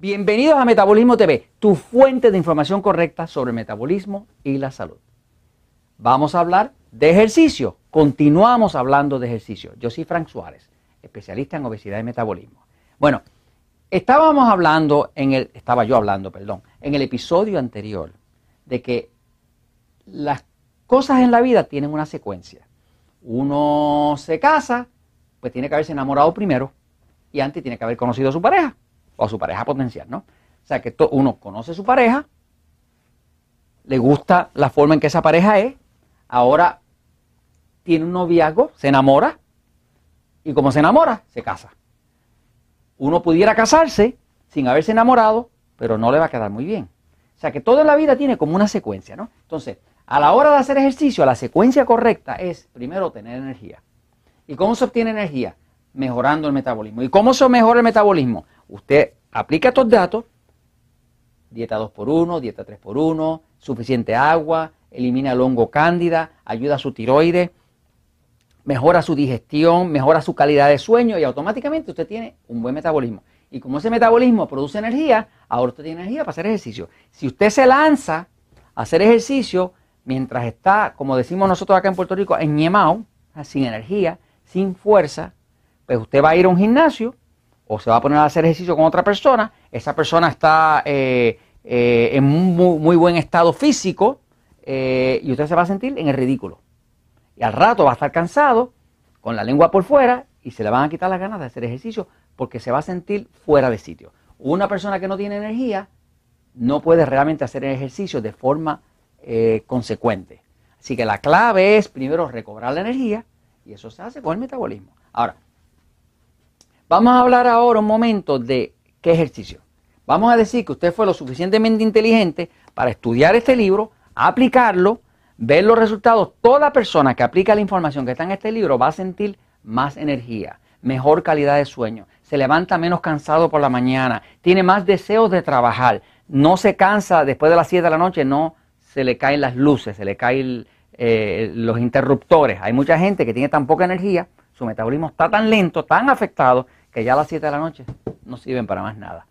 Bienvenidos a Metabolismo TV, tu fuente de información correcta sobre metabolismo y la salud. Vamos a hablar de ejercicio. Continuamos hablando de ejercicio. Yo soy Frank Suárez, especialista en obesidad y metabolismo. Bueno, estábamos hablando en el estaba yo hablando, perdón, en el episodio anterior de que las cosas en la vida tienen una secuencia. Uno se casa, pues tiene que haberse enamorado primero y antes tiene que haber conocido a su pareja o a su pareja potencial, ¿no? O sea que uno conoce a su pareja, le gusta la forma en que esa pareja es, ahora tiene un noviazgo, se enamora y como se enamora, se casa. Uno pudiera casarse sin haberse enamorado, pero no le va a quedar muy bien. O sea que toda la vida tiene como una secuencia, ¿no? Entonces, a la hora de hacer ejercicio, la secuencia correcta es primero tener energía. ¿Y cómo se obtiene energía? Mejorando el metabolismo. ¿Y cómo se mejora el metabolismo? Usted aplica estos datos, dieta 2x1, dieta 3x1, suficiente agua, elimina el hongo cándida, ayuda a su tiroides, mejora su digestión, mejora su calidad de sueño y automáticamente usted tiene un buen metabolismo. Y como ese metabolismo produce energía, ahora usted tiene energía para hacer ejercicio. Si usted se lanza a hacer ejercicio mientras está, como decimos nosotros acá en Puerto Rico, en sin energía, sin fuerza, pues usted va a ir a un gimnasio o se va a poner a hacer ejercicio con otra persona, esa persona está eh, eh, en muy, muy, buen estado físico eh, y usted se va a sentir en el ridículo. Y al rato va a estar cansado, con la lengua por fuera, y se le van a quitar las ganas de hacer ejercicio porque se va a sentir fuera de sitio. Una persona que no tiene energía no puede realmente hacer ejercicio de forma consecuente. Así que la clave es primero recobrar la energía y eso se hace con el metabolismo. Ahora, Vamos a hablar ahora un momento de qué ejercicio. Vamos a decir que usted fue lo suficientemente inteligente para estudiar este libro, aplicarlo, ver los resultados. Toda persona que aplica la información que está en este libro va a sentir más energía, mejor calidad de sueño, se levanta menos cansado por la mañana, tiene más deseos de trabajar, no se cansa después de las 7 de la noche, no se le caen las luces, se le caen eh, los interruptores. Hay mucha gente que tiene tan poca energía, su metabolismo está tan lento, tan afectado, que ya a las 7 de la noche no sirven para más nada.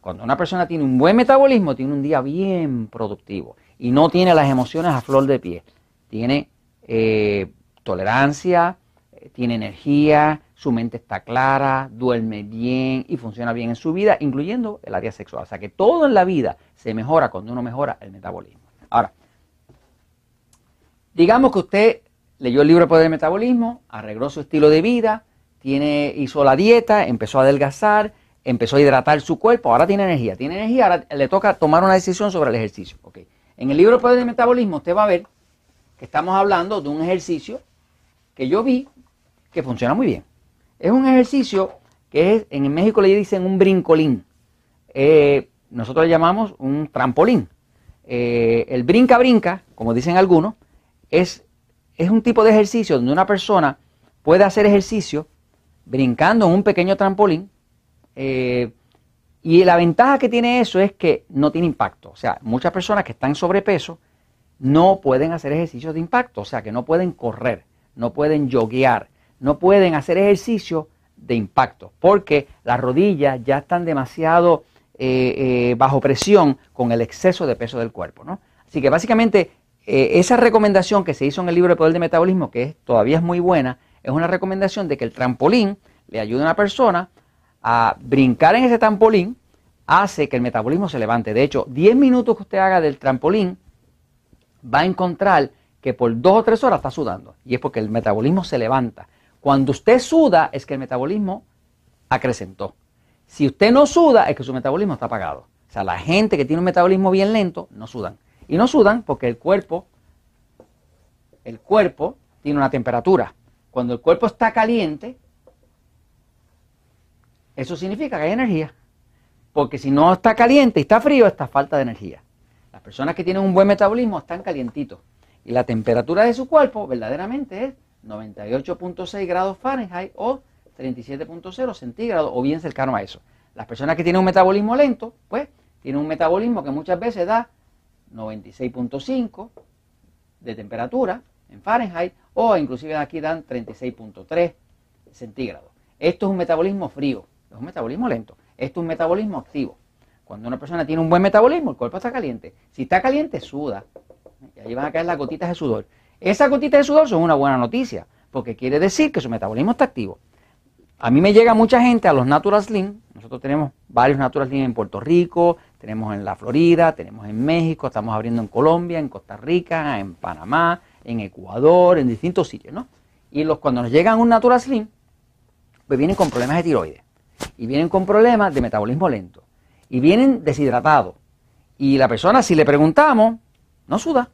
Cuando una persona tiene un buen metabolismo, tiene un día bien productivo y no tiene las emociones a flor de pie. Tiene eh, tolerancia, eh, tiene energía, su mente está clara, duerme bien y funciona bien en su vida, incluyendo el área sexual. O sea que todo en la vida se mejora cuando uno mejora el metabolismo. Ahora, digamos que usted leyó el libro de Poder del Metabolismo, arregló su estilo de vida, hizo la dieta, empezó a adelgazar, empezó a hidratar su cuerpo, ahora tiene energía. Tiene energía, ahora le toca tomar una decisión sobre el ejercicio. Okay. En el libro Poder del Metabolismo usted va a ver que estamos hablando de un ejercicio que yo vi que funciona muy bien. Es un ejercicio que es, en México le dicen un brincolín. Eh, nosotros le llamamos un trampolín. Eh, el brinca-brinca, como dicen algunos, es, es un tipo de ejercicio donde una persona puede hacer ejercicio brincando en un pequeño trampolín. Eh, y la ventaja que tiene eso es que no tiene impacto. O sea, muchas personas que están sobrepeso no pueden hacer ejercicios de impacto. O sea, que no pueden correr, no pueden yoguear, no pueden hacer ejercicio de impacto. Porque las rodillas ya están demasiado eh, eh, bajo presión con el exceso de peso del cuerpo. ¿no? Así que básicamente esa recomendación que se hizo en el libro de Poder de Metabolismo, que todavía es muy buena, es una recomendación de que el trampolín le ayude a una persona a brincar en ese trampolín, hace que el metabolismo se levante. De hecho, 10 minutos que usted haga del trampolín, va a encontrar que por dos o tres horas está sudando. Y es porque el metabolismo se levanta. Cuando usted suda, es que el metabolismo acrecentó. Si usted no suda, es que su metabolismo está apagado. O sea, la gente que tiene un metabolismo bien lento, no sudan. Y no sudan porque el cuerpo, el cuerpo tiene una temperatura. Cuando el cuerpo está caliente, eso significa que hay energía. Porque si no está caliente y está frío, está falta de energía. Las personas que tienen un buen metabolismo están calientitos. Y la temperatura de su cuerpo verdaderamente es 98.6 grados Fahrenheit o 37.0 centígrados o bien cercano a eso. Las personas que tienen un metabolismo lento, pues tienen un metabolismo que muchas veces da 96.5 de temperatura en Fahrenheit o inclusive aquí dan 36.3 centígrados. Esto es un metabolismo frío, es un metabolismo lento. Esto es un metabolismo activo. Cuando una persona tiene un buen metabolismo, el cuerpo está caliente. Si está caliente, suda. Y ahí van a caer las gotitas de sudor. Esas gotitas de sudor son una buena noticia, porque quiere decir que su metabolismo está activo. A mí me llega mucha gente a los Natural Slim. Nosotros tenemos varios Natural Slim en Puerto Rico, tenemos en la Florida, tenemos en México, estamos abriendo en Colombia, en Costa Rica, en Panamá, en Ecuador, en distintos sitios, ¿no? Y los, cuando nos llegan un Natural Slim, pues vienen con problemas de tiroides y vienen con problemas de metabolismo lento y vienen deshidratados. Y la persona, si le preguntamos, no suda.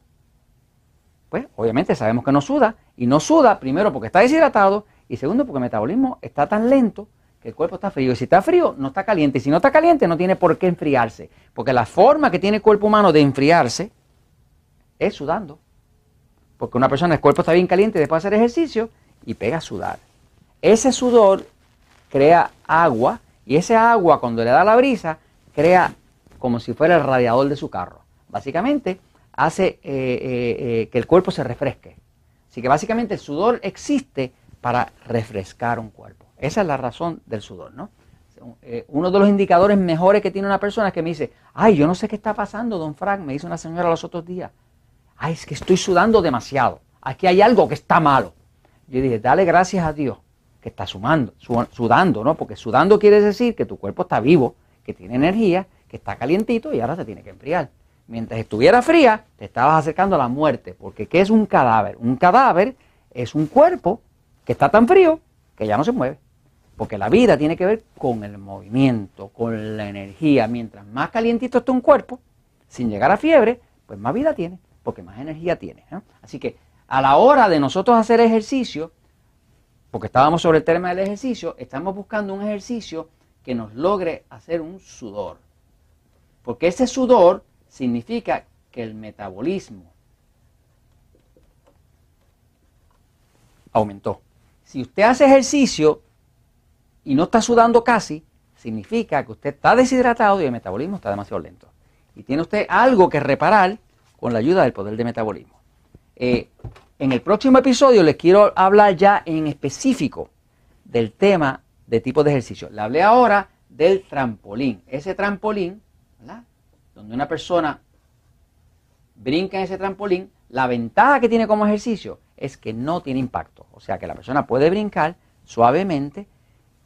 Pues obviamente sabemos que no suda y no suda primero porque está deshidratado y segundo porque el metabolismo está tan lento que el cuerpo está frío. Y si está frío, no está caliente. Y si no está caliente, no tiene por qué enfriarse. Porque la forma que tiene el cuerpo humano de enfriarse es sudando. Porque una persona, el cuerpo está bien caliente después de hacer ejercicio y pega a sudar. Ese sudor crea agua y ese agua cuando le da la brisa crea como si fuera el radiador de su carro. Básicamente hace eh, eh, eh, que el cuerpo se refresque. Así que básicamente el sudor existe para refrescar un cuerpo. Esa es la razón del sudor, ¿no? uno de los indicadores mejores que tiene una persona es que me dice, ay, yo no sé qué está pasando, don Frank, me dice una señora los otros días. Ay, es que estoy sudando demasiado. Aquí hay algo que está malo. Yo dije, dale gracias a Dios que está sumando, sudando, ¿no? Porque sudando quiere decir que tu cuerpo está vivo, que tiene energía, que está calientito y ahora se tiene que enfriar. Mientras estuviera fría, te estabas acercando a la muerte. Porque ¿qué es un cadáver? Un cadáver es un cuerpo que está tan frío que ya no se mueve. Porque la vida tiene que ver con el movimiento, con la energía. Mientras más calientito esté un cuerpo, sin llegar a fiebre, pues más vida tiene, porque más energía tiene. Así que a la hora de nosotros hacer ejercicio, porque estábamos sobre el tema del ejercicio, estamos buscando un ejercicio que nos logre hacer un sudor. Porque ese sudor significa que el metabolismo aumentó. Si usted hace ejercicio y no está sudando casi, significa que usted está deshidratado y el metabolismo está demasiado lento. Y tiene usted algo que reparar con la ayuda del poder de metabolismo. Eh, en el próximo episodio les quiero hablar ya en específico del tema de tipo de ejercicio. Le hablé ahora del trampolín. Ese trampolín, ¿verdad? Donde una persona brinca en ese trampolín, la ventaja que tiene como ejercicio es que no tiene impacto. O sea que la persona puede brincar suavemente,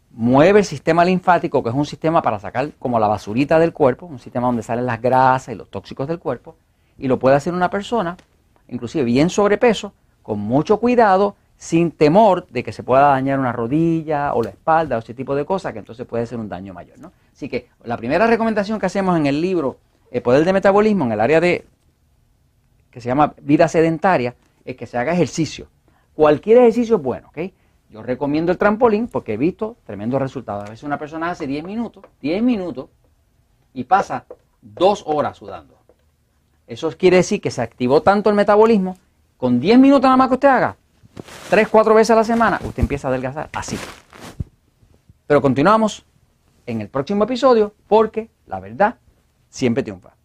mueve el sistema linfático, que es un sistema para sacar como la basurita del cuerpo, un sistema donde salen las grasas y los tóxicos del cuerpo, y lo puede hacer una persona inclusive bien sobrepeso, con mucho cuidado, sin temor de que se pueda dañar una rodilla o la espalda o ese tipo de cosas, que entonces puede ser un daño mayor. ¿no? Así que la primera recomendación que hacemos en el libro El Poder de Metabolismo, en el área de que se llama vida sedentaria, es que se haga ejercicio. Cualquier ejercicio es bueno, ¿ok? Yo recomiendo el trampolín porque he visto tremendos resultados. A veces una persona hace 10 minutos, 10 minutos, y pasa dos horas sudando. Eso quiere decir que se activó tanto el metabolismo, con 10 minutos nada más que usted haga, 3, 4 veces a la semana, usted empieza a adelgazar así. Pero continuamos en el próximo episodio porque la verdad siempre triunfa.